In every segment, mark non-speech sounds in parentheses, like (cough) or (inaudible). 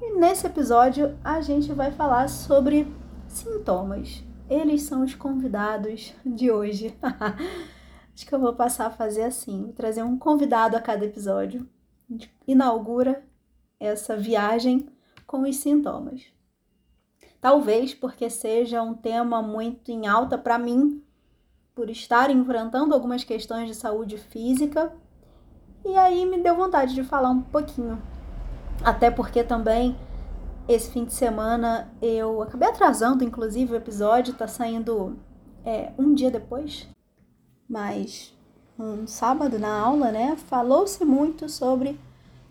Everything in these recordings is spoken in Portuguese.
E nesse episódio a gente vai falar sobre sintomas. Eles são os convidados de hoje. (laughs) Acho que eu vou passar a fazer assim, trazer um convidado a cada episódio. A gente inaugura essa viagem com os sintomas. Talvez porque seja um tema muito em alta para mim, por estar enfrentando algumas questões de saúde física, e aí me deu vontade de falar um pouquinho. Até porque também esse fim de semana eu acabei atrasando, inclusive, o episódio, tá saindo é, um dia depois, mas um sábado na aula, né? Falou-se muito sobre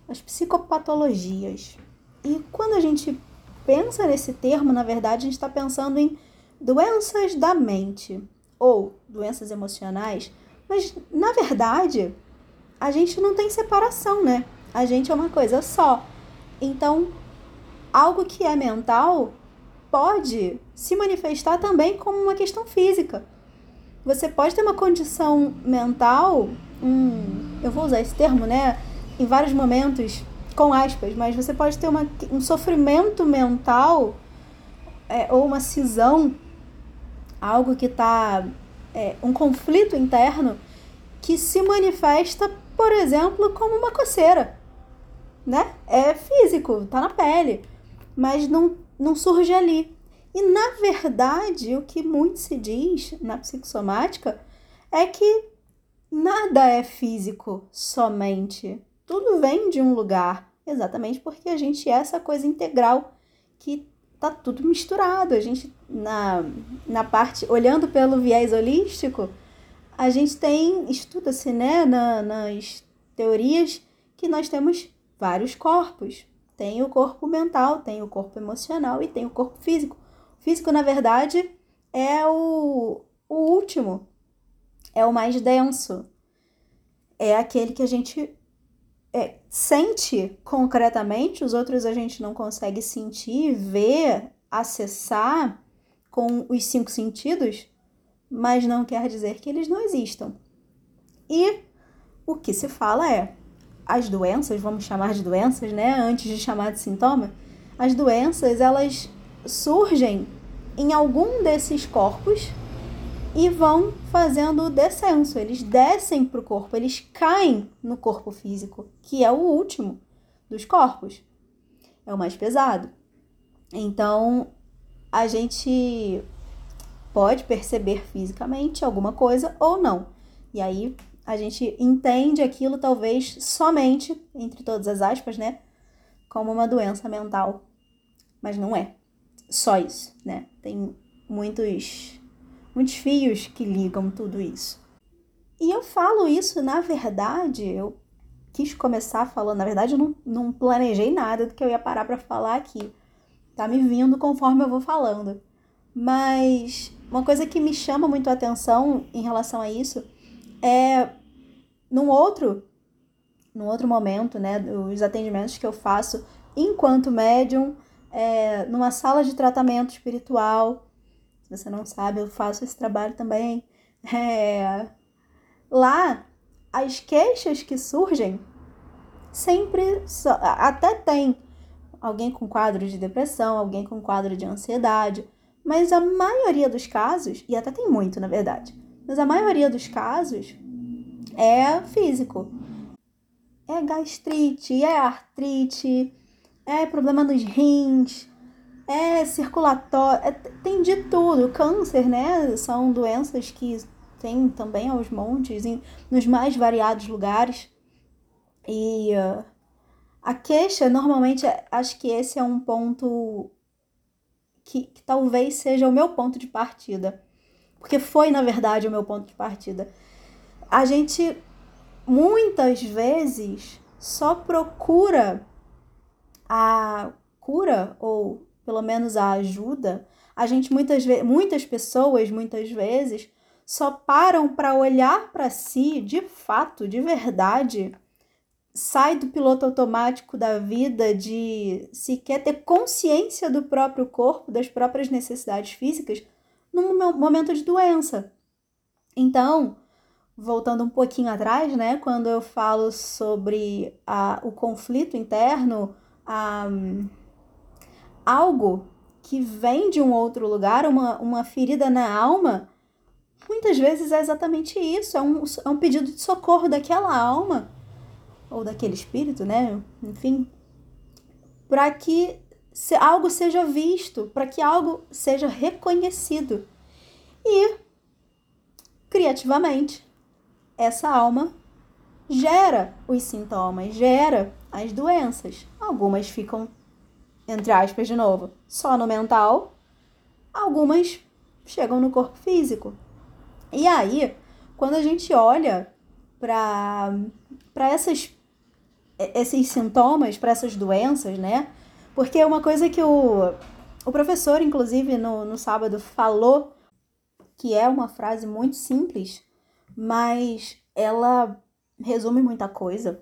as psicopatologias. E quando a gente pensa nesse termo, na verdade, a gente está pensando em doenças da mente ou doenças emocionais, mas na verdade a gente não tem separação, né? A gente é uma coisa só. Então, algo que é mental pode se manifestar também como uma questão física. Você pode ter uma condição mental, eu vou usar esse termo, né? Em vários momentos com aspas, mas você pode ter uma, um sofrimento mental é, ou uma cisão, algo que está. É, um conflito interno que se manifesta, por exemplo, como uma coceira. Né? É físico, tá na pele, mas não, não surge ali. E na verdade, o que muito se diz na psicossomática é que nada é físico somente tudo vem de um lugar, exatamente porque a gente é essa coisa integral que tá tudo misturado. A gente na, na parte olhando pelo viés holístico, a gente tem estuda-se, né, na, nas teorias que nós temos vários corpos. Tem o corpo mental, tem o corpo emocional e tem o corpo físico. O físico, na verdade, é o, o último, é o mais denso. É aquele que a gente é, sente concretamente, os outros a gente não consegue sentir, ver, acessar com os cinco sentidos, mas não quer dizer que eles não existam. E o que se fala é as doenças, vamos chamar de doenças, né, antes de chamar de sintoma, as doenças elas surgem em algum desses corpos e vão fazendo o descenso. Eles descem para o corpo, eles caem no corpo físico, que é o último dos corpos, é o mais pesado. Então, a gente pode perceber fisicamente alguma coisa ou não. E aí a gente entende aquilo talvez somente, entre todas as aspas, né, como uma doença mental. Mas não é só isso, né? Tem muitos muitos fios que ligam tudo isso. E eu falo isso, na verdade, eu quis começar falando, na verdade eu não, não planejei nada do que eu ia parar para falar aqui. Tá me vindo conforme eu vou falando. Mas uma coisa que me chama muito a atenção em relação a isso é num outro num outro momento, né, os atendimentos que eu faço enquanto médium, é, numa sala de tratamento espiritual, se você não sabe, eu faço esse trabalho também. É... Lá, as queixas que surgem sempre. Até tem alguém com quadro de depressão, alguém com quadro de ansiedade, mas a maioria dos casos, e até tem muito na verdade, mas a maioria dos casos é físico. É gastrite, é artrite, é problema nos rins, é circulatório, é, tem de tudo. Câncer, né? São doenças que tem também aos montes, em, nos mais variados lugares. E uh, a queixa, normalmente, acho que esse é um ponto que, que talvez seja o meu ponto de partida. Porque foi, na verdade, o meu ponto de partida. A gente muitas vezes só procura a cura ou pelo menos a ajuda, a gente muitas muitas pessoas muitas vezes só param para olhar para si de fato, de verdade, sai do piloto automático da vida de sequer ter consciência do próprio corpo, das próprias necessidades físicas num momento de doença. Então, voltando um pouquinho atrás, né, quando eu falo sobre a, o conflito interno, a algo que vem de um outro lugar, uma, uma ferida na alma, muitas vezes é exatamente isso, é um, é um pedido de socorro daquela alma, ou daquele espírito, né? Enfim, para que algo seja visto, para que algo seja reconhecido. E, criativamente, essa alma gera os sintomas, gera as doenças. Algumas ficam, entre aspas, de novo, só no mental, algumas chegam no corpo físico. E aí, quando a gente olha para esses sintomas, para essas doenças, né? Porque uma coisa que o, o professor, inclusive, no, no sábado falou, que é uma frase muito simples, mas ela resume muita coisa.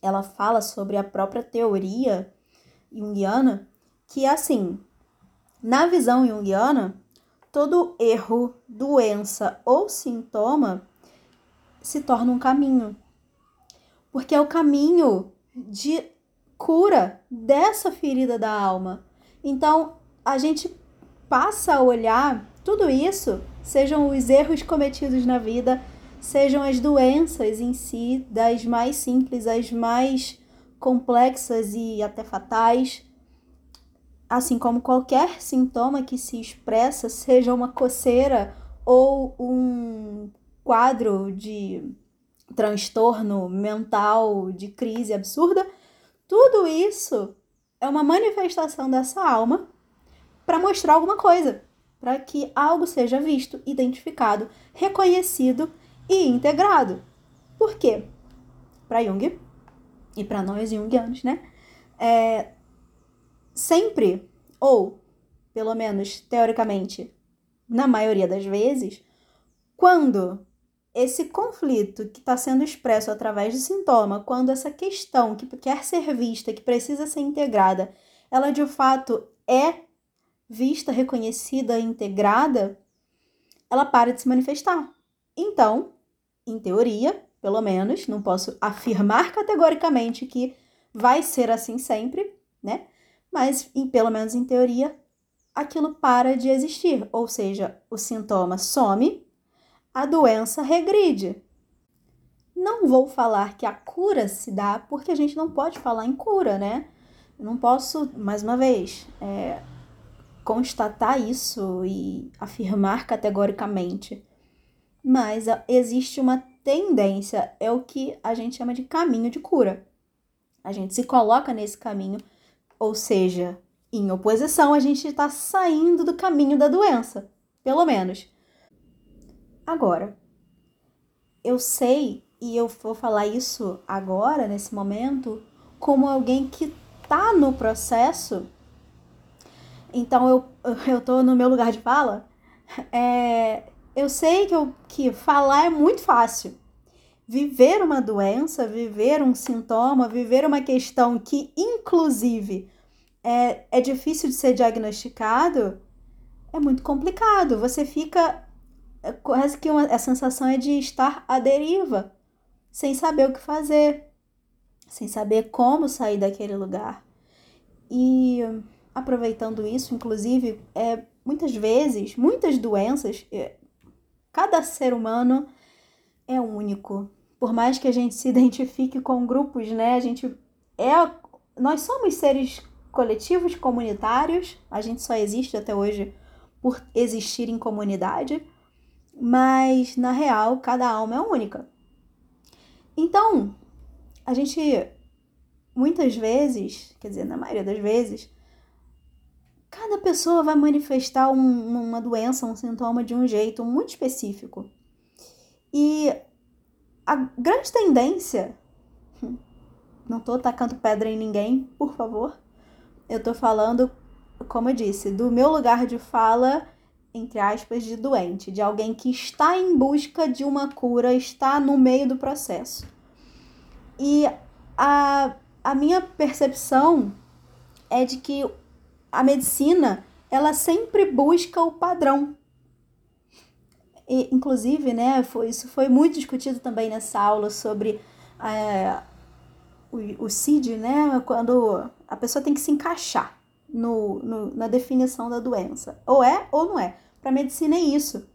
Ela fala sobre a própria teoria junguiana, que é assim, na visão junguiana, todo erro, doença ou sintoma se torna um caminho. Porque é o caminho de cura dessa ferida da alma. Então, a gente passa a olhar tudo isso, sejam os erros cometidos na vida, sejam as doenças em si, das mais simples às mais complexas e até fatais, assim como qualquer sintoma que se expressa, seja uma coceira ou um quadro de transtorno mental, de crise absurda, tudo isso é uma manifestação dessa alma para mostrar alguma coisa, para que algo seja visto, identificado, reconhecido e integrado. Por quê? Para Jung e para nós jungianos, né? É, sempre, ou pelo menos teoricamente, na maioria das vezes, quando esse conflito que está sendo expresso através do sintoma, quando essa questão que quer ser vista, que precisa ser integrada, ela de fato é vista, reconhecida, integrada, ela para de se manifestar. Então, em teoria, pelo menos, não posso afirmar categoricamente que vai ser assim sempre, né? Mas, em, pelo menos em teoria, aquilo para de existir, ou seja, o sintoma some, a doença regride. Não vou falar que a cura se dá, porque a gente não pode falar em cura, né? não posso, mais uma vez, é, constatar isso e afirmar categoricamente mas existe uma tendência, é o que a gente chama de caminho de cura. A gente se coloca nesse caminho, ou seja, em oposição, a gente está saindo do caminho da doença, pelo menos. Agora, eu sei, e eu vou falar isso agora, nesse momento, como alguém que está no processo. Então, eu, (laughs) eu tô no meu lugar de fala. É, eu sei que, eu, que falar é muito fácil. Viver uma doença, viver um sintoma, viver uma questão que, inclusive, é, é difícil de ser diagnosticado, é muito complicado. Você fica. É, quase que uma, a sensação é de estar à deriva, sem saber o que fazer, sem saber como sair daquele lugar. E aproveitando isso, inclusive, é, muitas vezes, muitas doenças, é, Cada ser humano é único. Por mais que a gente se (laughs) identifique com grupos, né? A gente é nós somos seres coletivos, comunitários. A gente só existe até hoje por existir em comunidade, mas na real cada alma é única. Então, a gente muitas vezes, quer dizer, na maioria das vezes, Cada pessoa vai manifestar um, uma doença, um sintoma de um jeito muito específico. E a grande tendência. Não estou tacando pedra em ninguém, por favor. Eu estou falando, como eu disse, do meu lugar de fala, entre aspas, de doente, de alguém que está em busca de uma cura, está no meio do processo. E a, a minha percepção é de que a medicina ela sempre busca o padrão. E, inclusive, né, foi, isso foi muito discutido também nessa aula sobre é, o, o CID, né, quando a pessoa tem que se encaixar no, no, na definição da doença. Ou é ou não é. Para medicina é isso.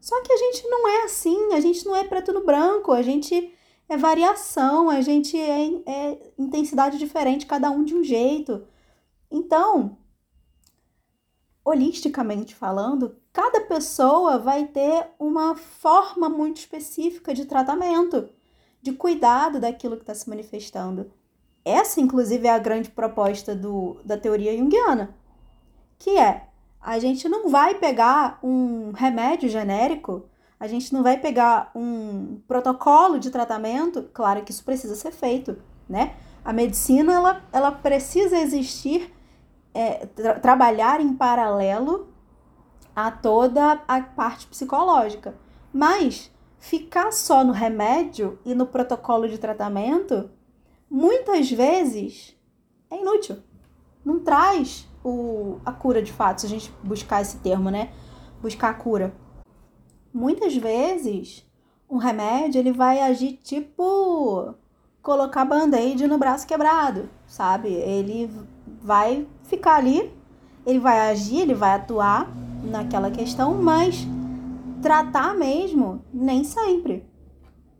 Só que a gente não é assim, a gente não é preto no branco, a gente é variação, a gente é, é intensidade diferente, cada um de um jeito. Então, holisticamente falando, cada pessoa vai ter uma forma muito específica de tratamento, de cuidado daquilo que está se manifestando. Essa, inclusive, é a grande proposta do, da teoria junguiana, que é a gente não vai pegar um remédio genérico, a gente não vai pegar um protocolo de tratamento, claro que isso precisa ser feito, né? A medicina ela, ela precisa existir, é, tra trabalhar em paralelo a toda a parte psicológica. Mas ficar só no remédio e no protocolo de tratamento, muitas vezes é inútil. Não traz o, a cura de fato, se a gente buscar esse termo, né? Buscar a cura. Muitas vezes, um remédio ele vai agir tipo colocar band-aid no braço quebrado, sabe? Ele vai ficar ali, ele vai agir, ele vai atuar naquela questão, mas tratar mesmo, nem sempre.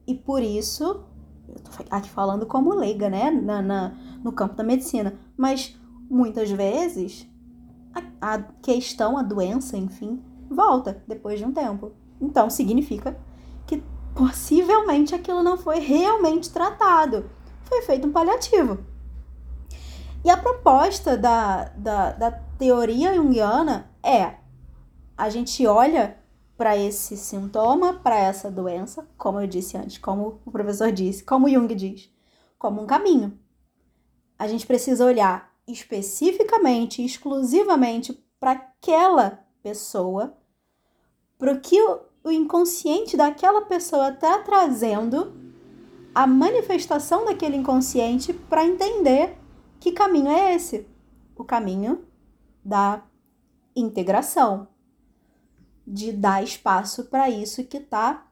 E por isso, eu tô aqui falando como leiga, né, na, na no campo da medicina, mas muitas vezes a, a questão, a doença, enfim, volta depois de um tempo. Então significa que possivelmente aquilo não foi realmente tratado, foi feito um paliativo. E a proposta da, da, da teoria junguiana é a gente olha para esse sintoma, para essa doença, como eu disse antes, como o professor disse, como Jung diz, como um caminho. A gente precisa olhar especificamente, exclusivamente para aquela pessoa, para o que o inconsciente daquela pessoa está trazendo, a manifestação daquele inconsciente para entender que caminho é esse? O caminho da integração, de dar espaço para isso que está,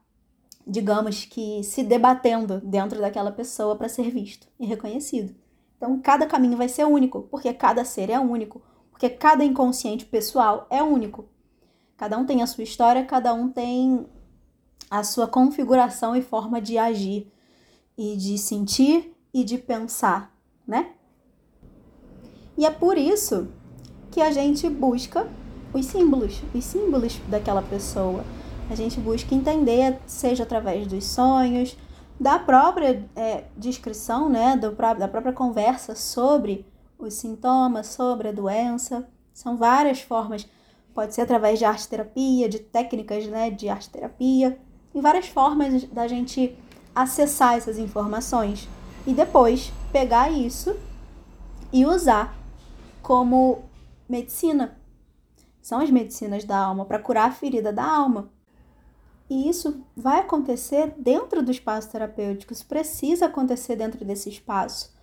digamos que, se debatendo dentro daquela pessoa para ser visto e reconhecido. Então, cada caminho vai ser único, porque cada ser é único, porque cada inconsciente pessoal é único. Cada um tem a sua história, cada um tem a sua configuração e forma de agir e de sentir e de pensar, né? E é por isso que a gente busca os símbolos, os símbolos daquela pessoa. A gente busca entender, seja através dos sonhos, da própria é, descrição, né, do, da própria conversa sobre os sintomas, sobre a doença. São várias formas. Pode ser através de arte terapia, de técnicas né, de arte terapia, e várias formas da gente acessar essas informações e depois pegar isso e usar como medicina são as medicinas da alma, para curar a ferida da alma. E isso vai acontecer dentro do espaço terapêutico, isso precisa acontecer dentro desse espaço.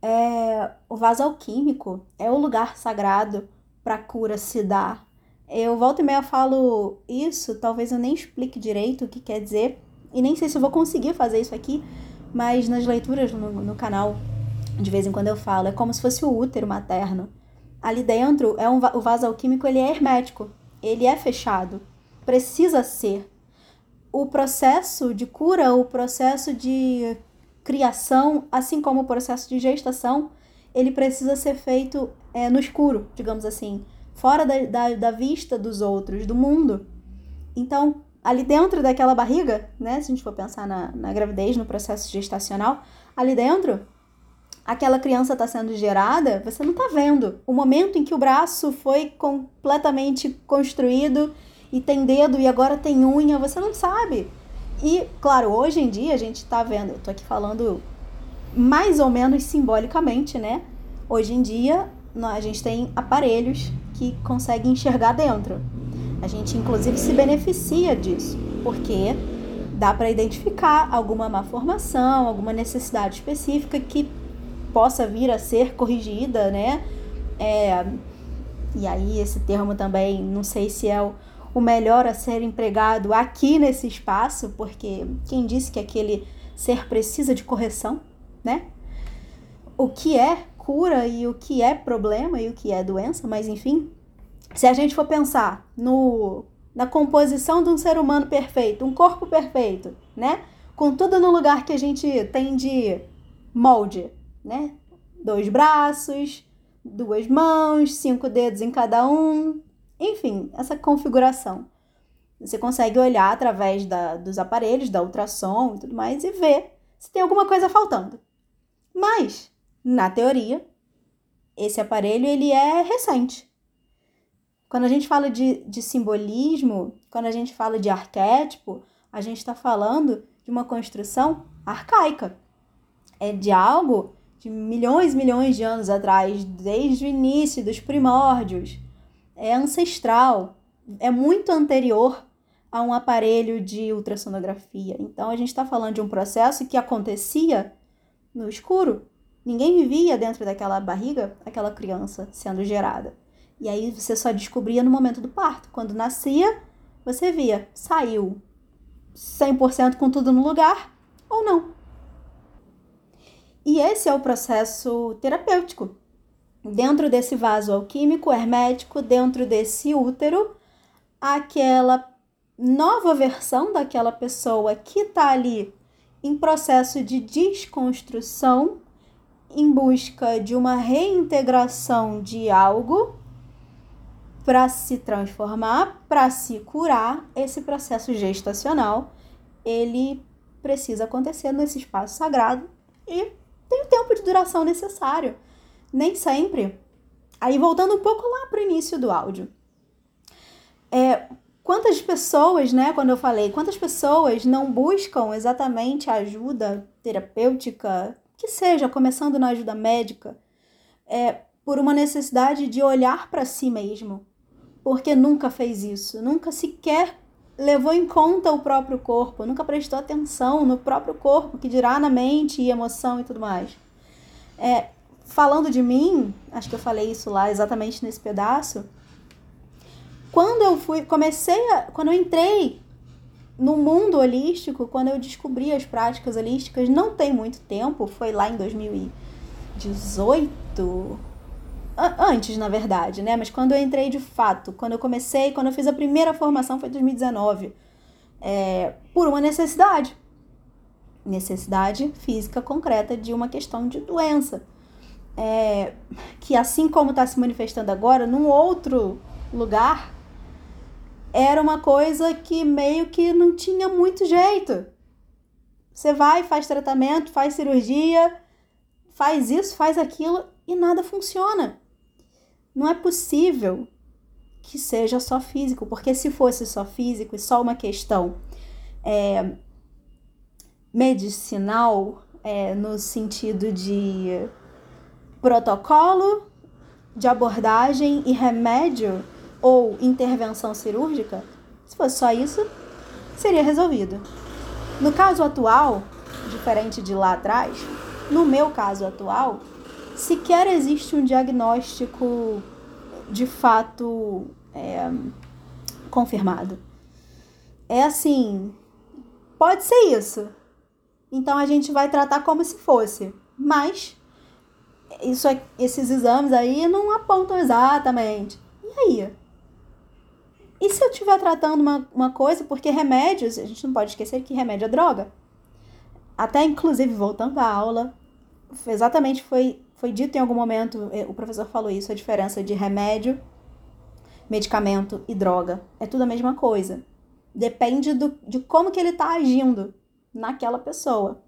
É, o vaso alquímico é o lugar sagrado para a cura se dar. Eu volto e meia falo isso, talvez eu nem explique direito o que quer dizer, e nem sei se eu vou conseguir fazer isso aqui, mas nas leituras no, no canal, de vez em quando eu falo, é como se fosse o útero materno ali dentro é um, o vaso alquímico ele é hermético, ele é fechado, precisa ser. O processo de cura, o processo de criação, assim como o processo de gestação, ele precisa ser feito é, no escuro, digamos assim, fora da, da, da vista dos outros, do mundo. Então, ali dentro daquela barriga, né, se a gente for pensar na, na gravidez, no processo gestacional, ali dentro aquela criança está sendo gerada, você não está vendo. O momento em que o braço foi completamente construído e tem dedo e agora tem unha, você não sabe. E, claro, hoje em dia a gente está vendo, eu tô aqui falando mais ou menos simbolicamente, né? Hoje em dia a gente tem aparelhos que conseguem enxergar dentro. A gente, inclusive, se beneficia disso, porque dá para identificar alguma malformação, alguma necessidade específica que possa vir a ser corrigida, né? É, e aí esse termo também não sei se é o, o melhor a ser empregado aqui nesse espaço, porque quem disse que aquele ser precisa de correção, né? O que é cura e o que é problema e o que é doença, mas enfim, se a gente for pensar no na composição de um ser humano perfeito, um corpo perfeito, né? Com tudo no lugar que a gente tem de molde, né? Dois braços, duas mãos, cinco dedos em cada um, enfim, essa configuração. Você consegue olhar através da, dos aparelhos, da ultrassom e tudo mais, e ver se tem alguma coisa faltando. Mas, na teoria, esse aparelho ele é recente. Quando a gente fala de, de simbolismo, quando a gente fala de arquétipo, a gente está falando de uma construção arcaica. É de algo de milhões e milhões de anos atrás, desde o início dos primórdios. É ancestral, é muito anterior a um aparelho de ultrassonografia. Então a gente está falando de um processo que acontecia no escuro. Ninguém vivia dentro daquela barriga, aquela criança sendo gerada. E aí você só descobria no momento do parto. Quando nascia, você via, saiu 100% com tudo no lugar ou não. E esse é o processo terapêutico. Dentro desse vaso alquímico hermético, dentro desse útero, aquela nova versão daquela pessoa que está ali em processo de desconstrução, em busca de uma reintegração de algo para se transformar, para se curar, esse processo gestacional, ele precisa acontecer nesse espaço sagrado e tem o tempo de duração necessário. Nem sempre. Aí voltando um pouco lá para o início do áudio. É, quantas pessoas, né, quando eu falei, quantas pessoas não buscam exatamente ajuda terapêutica, que seja, começando na ajuda médica, é, por uma necessidade de olhar para si mesmo, porque nunca fez isso, nunca sequer levou em conta o próprio corpo, nunca prestou atenção no próprio corpo, que dirá na mente e emoção e tudo mais. É, falando de mim, acho que eu falei isso lá exatamente nesse pedaço, quando eu fui, comecei a, quando eu entrei no mundo holístico, quando eu descobri as práticas holísticas, não tem muito tempo, foi lá em 2018, antes, na verdade, né? Mas quando eu entrei de fato, quando eu comecei, quando eu fiz a primeira formação foi em 2019, é, por uma necessidade. Necessidade física concreta de uma questão de doença. É, que assim como está se manifestando agora, num outro lugar, era uma coisa que meio que não tinha muito jeito. Você vai, faz tratamento, faz cirurgia, faz isso, faz aquilo e nada funciona. Não é possível que seja só físico, porque se fosse só físico e só uma questão é, medicinal, é, no sentido de protocolo de abordagem e remédio, ou intervenção cirúrgica, se fosse só isso, seria resolvido. No caso atual, diferente de lá atrás, no meu caso atual, sequer existe um diagnóstico de fato é, confirmado. É assim, pode ser isso. Então a gente vai tratar como se fosse, mas isso, é, esses exames aí não apontam exatamente. E aí? E se eu estiver tratando uma, uma coisa, porque remédios, a gente não pode esquecer que remédio é droga. Até inclusive voltando à aula, exatamente foi, foi dito em algum momento, é, o professor falou isso, a diferença de remédio, medicamento e droga. É tudo a mesma coisa. Depende do, de como que ele está agindo naquela pessoa.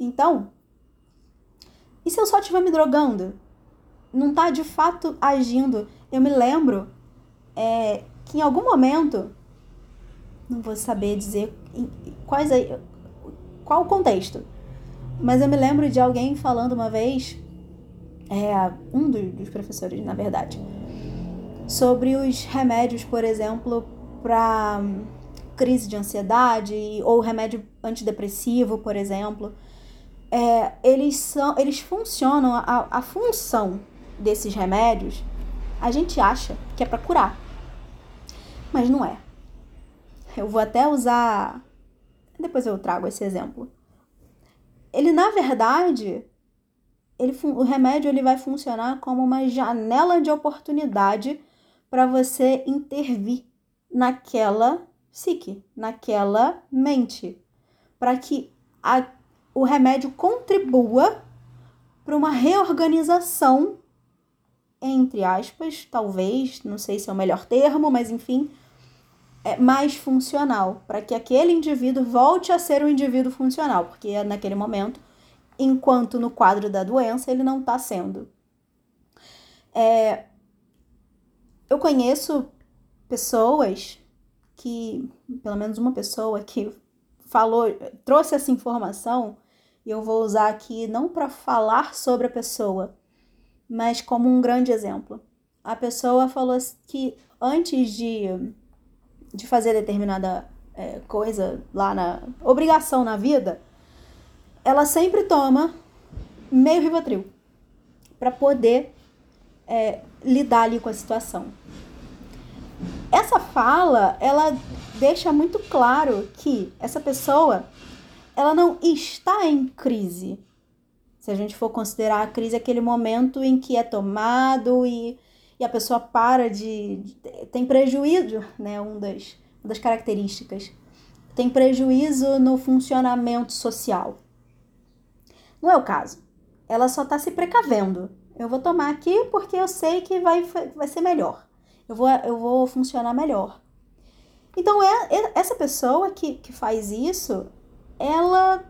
Então, e se eu só estiver me drogando? Não está de fato agindo. Eu me lembro é, que em algum momento, não vou saber dizer quais é, qual o contexto, mas eu me lembro de alguém falando uma vez, é, um dos professores, na verdade, sobre os remédios, por exemplo, para crise de ansiedade ou remédio antidepressivo, por exemplo. É, eles são, eles funcionam, a, a função desses remédios, a gente acha que é para curar mas não é. Eu vou até usar. Depois eu trago esse exemplo. Ele, na verdade, ele, o remédio ele vai funcionar como uma janela de oportunidade para você intervir naquela psique, naquela mente, para que a, o remédio contribua para uma reorganização, entre aspas, talvez, não sei se é o melhor termo, mas enfim, é mais funcional, para que aquele indivíduo volte a ser um indivíduo funcional, porque naquele momento, enquanto no quadro da doença, ele não está sendo. É, eu conheço pessoas que, pelo menos uma pessoa que falou, trouxe essa informação, e eu vou usar aqui não para falar sobre a pessoa, mas como um grande exemplo. A pessoa falou que antes de, de fazer determinada é, coisa lá na obrigação na vida, ela sempre toma meio Rivotril para poder é, lidar ali com a situação. Essa fala, ela deixa muito claro que essa pessoa, ela não está em crise. Se a gente for considerar a crise aquele momento em que é tomado e, e a pessoa para de, de tem prejuízo, né, um das, uma das características. Tem prejuízo no funcionamento social. Não é o caso. Ela só está se precavendo. Eu vou tomar aqui porque eu sei que vai, vai ser melhor. Eu vou, eu vou funcionar melhor. Então, é, é essa pessoa que, que faz isso, ela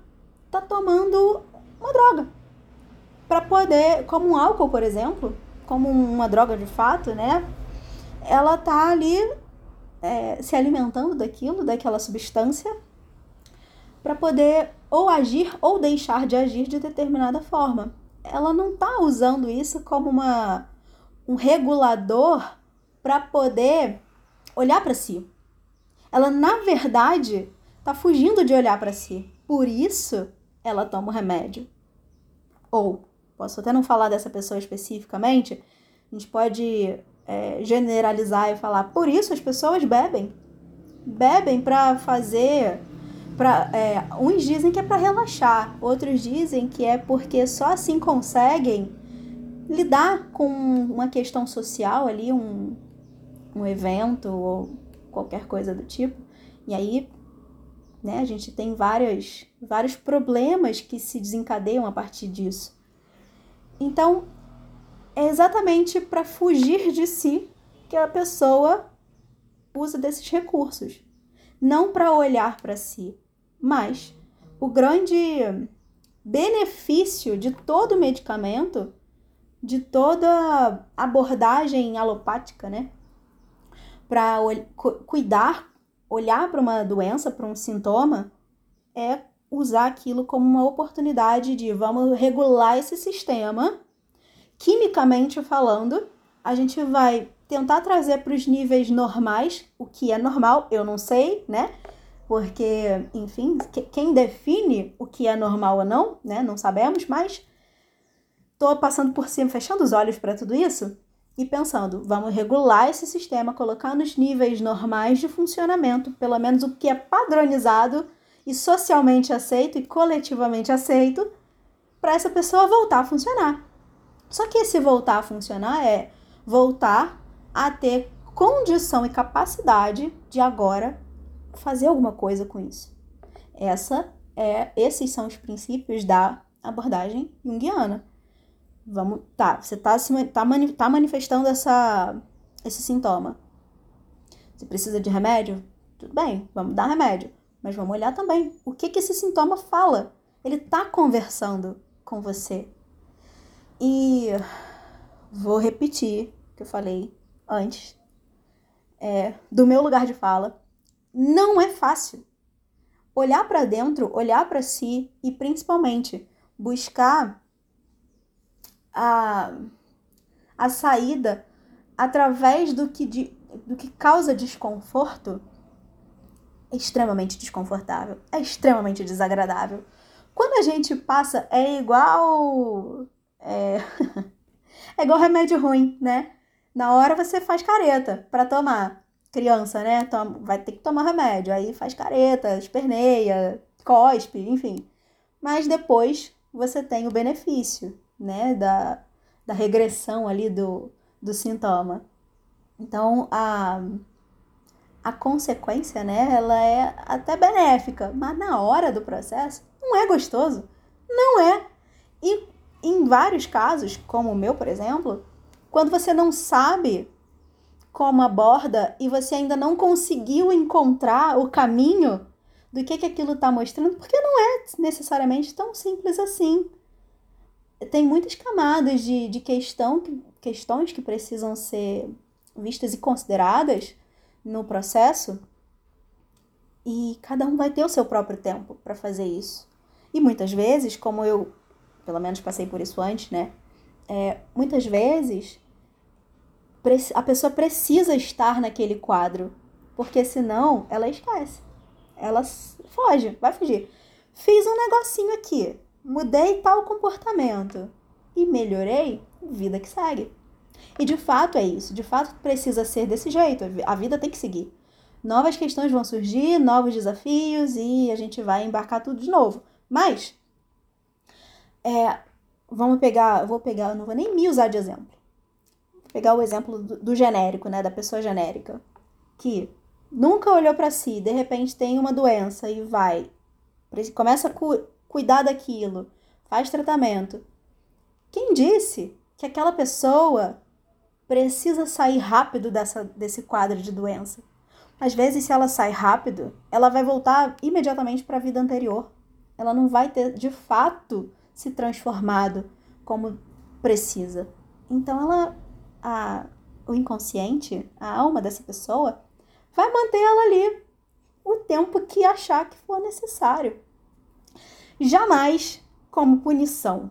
tá tomando uma droga. Para poder, como um álcool, por exemplo, como uma droga de fato, né? Ela tá ali é, se alimentando daquilo, daquela substância, para poder ou agir ou deixar de agir de determinada forma ela não está usando isso como uma, um regulador para poder olhar para si. Ela, na verdade, está fugindo de olhar para si. Por isso, ela toma o remédio. Ou, posso até não falar dessa pessoa especificamente, a gente pode é, generalizar e falar, por isso as pessoas bebem. Bebem para fazer Pra, é, uns dizem que é para relaxar, outros dizem que é porque só assim conseguem lidar com uma questão social ali, um, um evento ou qualquer coisa do tipo. E aí, né, a gente tem várias, vários problemas que se desencadeiam a partir disso. Então, é exatamente para fugir de si que a pessoa usa desses recursos, não para olhar para si, mas o grande benefício de todo medicamento, de toda abordagem alopática, né? Para cuidar, olhar para uma doença, para um sintoma, é usar aquilo como uma oportunidade de vamos regular esse sistema. Quimicamente falando, a gente vai tentar trazer para os níveis normais, o que é normal, eu não sei, né? porque, enfim, quem define o que é normal ou não, né? Não sabemos, mas tô passando por cima, fechando os olhos para tudo isso e pensando, vamos regular esse sistema, colocar nos níveis normais de funcionamento, pelo menos o que é padronizado e socialmente aceito e coletivamente aceito, para essa pessoa voltar a funcionar. Só que esse voltar a funcionar é voltar a ter condição e capacidade de agora fazer alguma coisa com isso. Essa é, esses são os princípios da abordagem junguiana. Vamos, tá, você tá, tá, mani, tá manifestando essa, esse sintoma. Você precisa de remédio? Tudo bem, vamos dar remédio. Mas vamos olhar também o que, que esse sintoma fala. Ele tá conversando com você. E vou repetir o que eu falei antes. É, do meu lugar de fala, não é fácil. Olhar para dentro, olhar para si e principalmente buscar a, a saída através do que, de, do que causa desconforto é extremamente desconfortável, é extremamente desagradável. Quando a gente passa, é igual. É, (laughs) é igual remédio ruim, né? Na hora você faz careta para tomar criança, né? Toma, vai ter que tomar remédio. Aí faz careta, esperneia, cospe, enfim. Mas depois você tem o benefício. Né, da, da regressão ali do, do sintoma. Então, a, a consequência, né, ela é até benéfica, mas na hora do processo não é gostoso. Não é. E em vários casos, como o meu, por exemplo, quando você não sabe como aborda e você ainda não conseguiu encontrar o caminho do que, que aquilo está mostrando, porque não é necessariamente tão simples assim. Tem muitas camadas de, de questão, questões que precisam ser vistas e consideradas no processo, e cada um vai ter o seu próprio tempo para fazer isso. E muitas vezes, como eu, pelo menos passei por isso antes, né? É, muitas vezes a pessoa precisa estar naquele quadro, porque senão ela esquece. Ela foge, vai fugir. Fiz um negocinho aqui, mudei tal comportamento e melhorei, vida que segue. E de fato é isso, de fato precisa ser desse jeito, a vida tem que seguir. Novas questões vão surgir, novos desafios e a gente vai embarcar tudo de novo. Mas, é, vamos pegar, vou pegar, não vou nem me usar de exemplo. Vou pegar o exemplo do, do genérico, né, da pessoa genérica, que nunca olhou para si, de repente tem uma doença e vai, começa a cu cuidar daquilo, faz tratamento. Quem disse que aquela pessoa precisa sair rápido dessa, desse quadro de doença? Às vezes, se ela sai rápido, ela vai voltar imediatamente para a vida anterior ela não vai ter de fato se transformado como precisa. Então ela a o inconsciente, a alma dessa pessoa vai manter ela ali o tempo que achar que for necessário. Jamais como punição.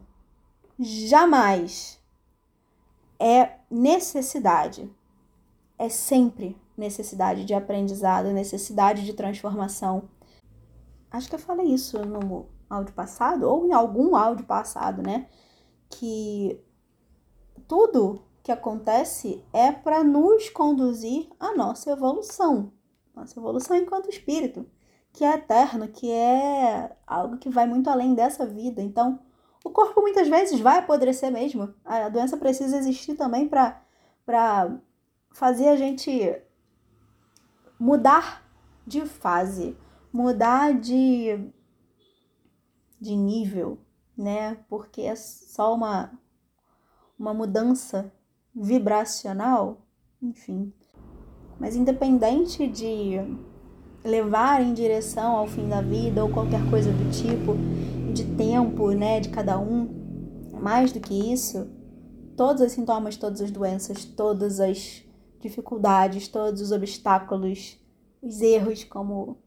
Jamais é necessidade. É sempre necessidade de aprendizado, necessidade de transformação, acho que eu falei isso no áudio passado, ou em algum áudio passado, né? Que tudo que acontece é para nos conduzir à nossa evolução, nossa evolução enquanto espírito, que é eterno, que é algo que vai muito além dessa vida. Então, o corpo muitas vezes vai apodrecer mesmo. A doença precisa existir também para fazer a gente mudar de fase mudar de, de nível, né? Porque é só uma, uma mudança vibracional, enfim. Mas independente de levar em direção ao fim da vida ou qualquer coisa do tipo, de tempo, né, de cada um, mais do que isso, todos os sintomas, todas as doenças, todas as dificuldades, todos os obstáculos, os erros, como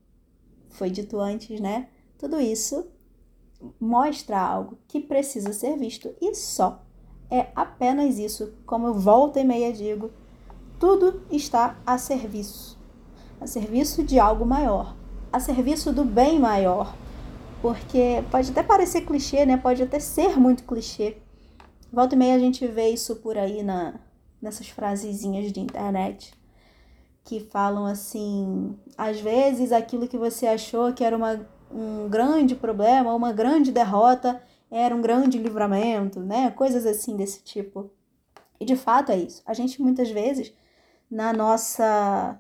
foi dito antes, né? Tudo isso mostra algo que precisa ser visto e só. É apenas isso, como eu volta e meia digo, tudo está a serviço. A serviço de algo maior, a serviço do bem maior. Porque pode até parecer clichê, né? Pode até ser muito clichê. Volta e meia a gente vê isso por aí na, nessas frasezinhas de internet que falam assim, às vezes aquilo que você achou que era uma, um grande problema, uma grande derrota, era um grande livramento, né? Coisas assim desse tipo. E de fato é isso. A gente muitas vezes, na nossa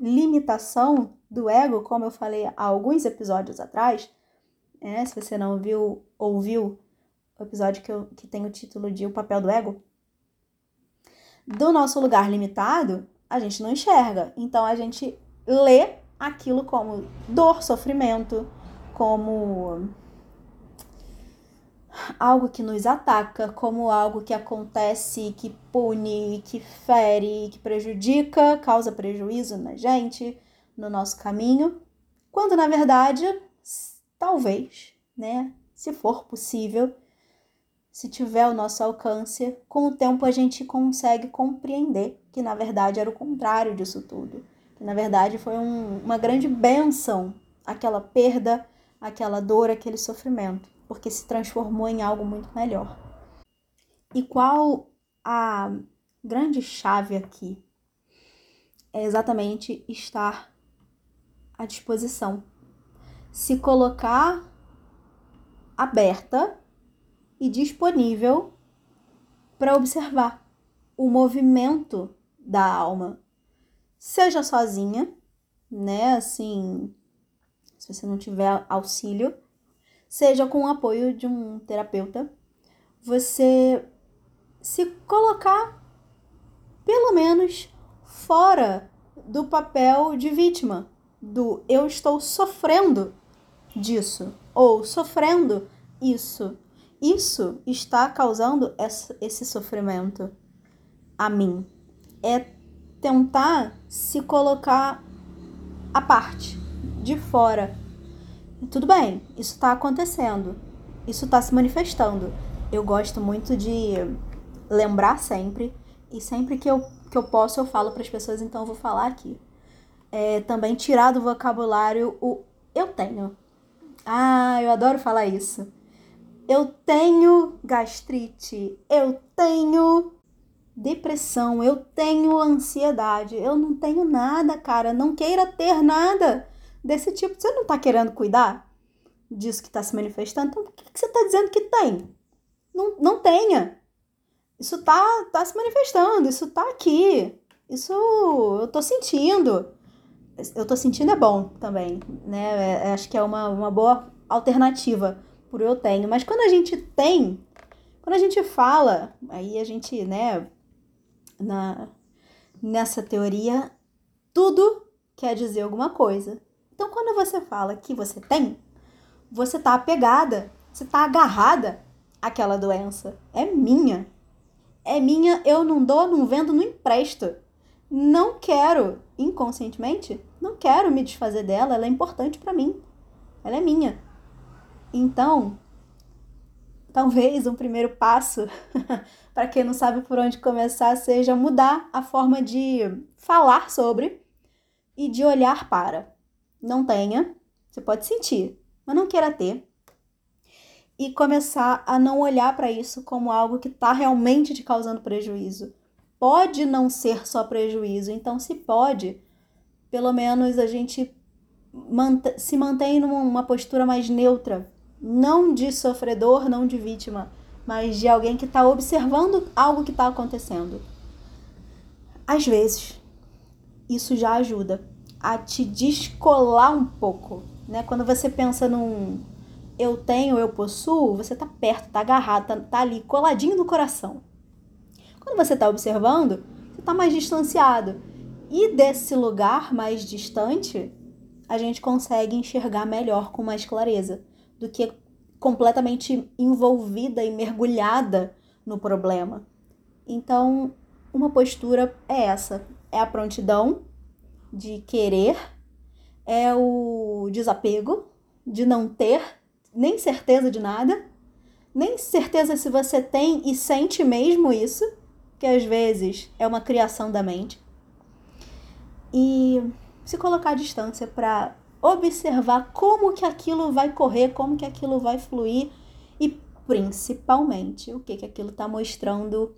limitação do ego, como eu falei há alguns episódios atrás, né? se você não viu, ouviu o episódio que, eu, que tem o título de O Papel do Ego, do nosso lugar limitado, a gente não enxerga. Então a gente lê aquilo como dor, sofrimento, como algo que nos ataca, como algo que acontece, que pune, que fere, que prejudica, causa prejuízo na gente, no nosso caminho, quando na verdade, talvez, né, se for possível, se tiver o nosso alcance, com o tempo a gente consegue compreender que na verdade era o contrário disso tudo. Que na verdade foi um, uma grande benção aquela perda, aquela dor, aquele sofrimento, porque se transformou em algo muito melhor. E qual a grande chave aqui? É exatamente estar à disposição. Se colocar aberta e disponível para observar o movimento da alma. Seja sozinha, né? Assim, se você não tiver auxílio, seja com o apoio de um terapeuta, você se colocar pelo menos fora do papel de vítima, do eu estou sofrendo disso ou sofrendo isso. Isso está causando esse sofrimento a mim. É tentar se colocar à parte, de fora. Tudo bem, isso está acontecendo, isso está se manifestando. Eu gosto muito de lembrar sempre, e sempre que eu, que eu posso eu falo para as pessoas, então eu vou falar aqui. É, também tirar do vocabulário o eu tenho. Ah, eu adoro falar isso. Eu tenho gastrite, eu tenho depressão, eu tenho ansiedade, eu não tenho nada, cara, não queira ter nada desse tipo. Você não tá querendo cuidar disso que tá se manifestando? Então, por que, que você tá dizendo que tem? Não, não tenha. Isso tá, tá se manifestando, isso tá aqui. Isso eu tô sentindo. Eu tô sentindo é bom também, né? É, acho que é uma, uma boa alternativa por eu tenho. Mas quando a gente tem, quando a gente fala, aí a gente, né, na, nessa teoria, tudo quer dizer alguma coisa. Então, quando você fala que você tem, você está apegada, você está agarrada àquela doença. É minha. É minha, eu não dou, não vendo, não empresto. Não quero, inconscientemente, não quero me desfazer dela, ela é importante para mim. Ela é minha. Então, talvez um primeiro passo, (laughs) para quem não sabe por onde começar, seja mudar a forma de falar sobre e de olhar para. Não tenha, você pode sentir, mas não queira ter. E começar a não olhar para isso como algo que está realmente te causando prejuízo. Pode não ser só prejuízo, então se pode, pelo menos a gente se mantém numa postura mais neutra não de sofredor, não de vítima, mas de alguém que está observando algo que está acontecendo. Às vezes, isso já ajuda a te descolar um pouco, né? Quando você pensa num eu tenho, eu possuo, você tá perto, tá agarrado, tá, tá ali coladinho no coração. Quando você tá observando, você tá mais distanciado. E desse lugar mais distante, a gente consegue enxergar melhor com mais clareza do que completamente envolvida e mergulhada no problema. Então, uma postura é essa: é a prontidão de querer, é o desapego de não ter nem certeza de nada, nem certeza se você tem e sente mesmo isso, que às vezes é uma criação da mente. E se colocar à distância para observar como que aquilo vai correr, como que aquilo vai fluir e principalmente o que que aquilo está mostrando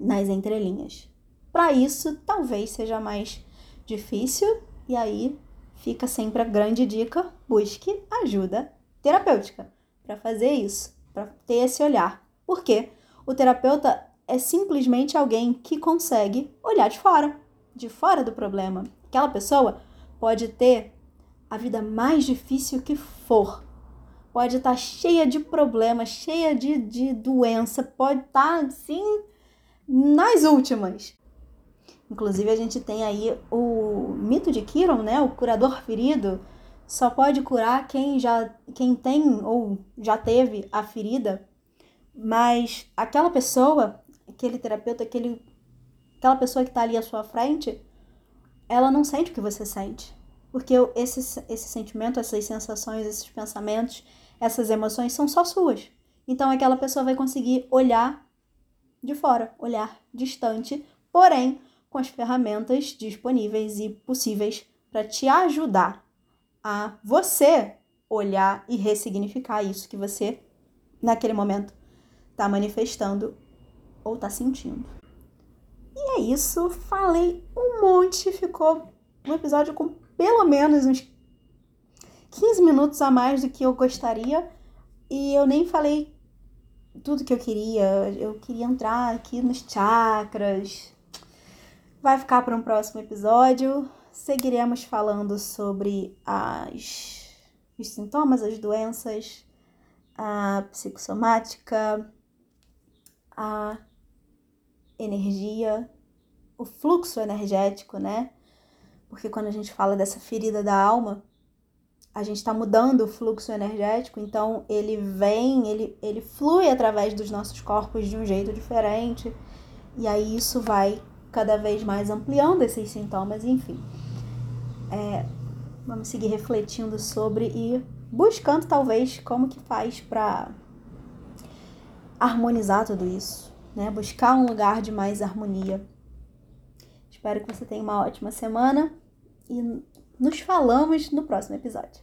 nas entrelinhas. Para isso, talvez seja mais difícil e aí fica sempre a grande dica: busque ajuda terapêutica para fazer isso, para ter esse olhar. Porque o terapeuta é simplesmente alguém que consegue olhar de fora, de fora do problema. Aquela pessoa pode ter a vida mais difícil que for. Pode estar tá cheia de problemas, cheia de, de doença, pode estar tá, assim nas últimas. Inclusive a gente tem aí o mito de Kiron, né? O curador ferido só pode curar quem já quem tem ou já teve a ferida, mas aquela pessoa, aquele terapeuta, aquele aquela pessoa que está ali à sua frente, ela não sente o que você sente. Porque esse, esse sentimento, essas sensações, esses pensamentos, essas emoções são só suas. Então aquela pessoa vai conseguir olhar de fora, olhar distante, porém com as ferramentas disponíveis e possíveis para te ajudar a você olhar e ressignificar isso que você, naquele momento, está manifestando ou está sentindo. E é isso, falei um monte, ficou um episódio com pelo menos uns 15 minutos a mais do que eu gostaria. E eu nem falei tudo que eu queria. Eu queria entrar aqui nos chakras. Vai ficar para um próximo episódio. Seguiremos falando sobre as, os sintomas, as doenças, a psicossomática, a energia, o fluxo energético, né? Porque quando a gente fala dessa ferida da alma, a gente está mudando o fluxo energético, então ele vem, ele, ele flui através dos nossos corpos de um jeito diferente, e aí isso vai cada vez mais ampliando esses sintomas, enfim. É, vamos seguir refletindo sobre e buscando talvez como que faz para harmonizar tudo isso, né? Buscar um lugar de mais harmonia. Espero que você tenha uma ótima semana e nos falamos no próximo episódio.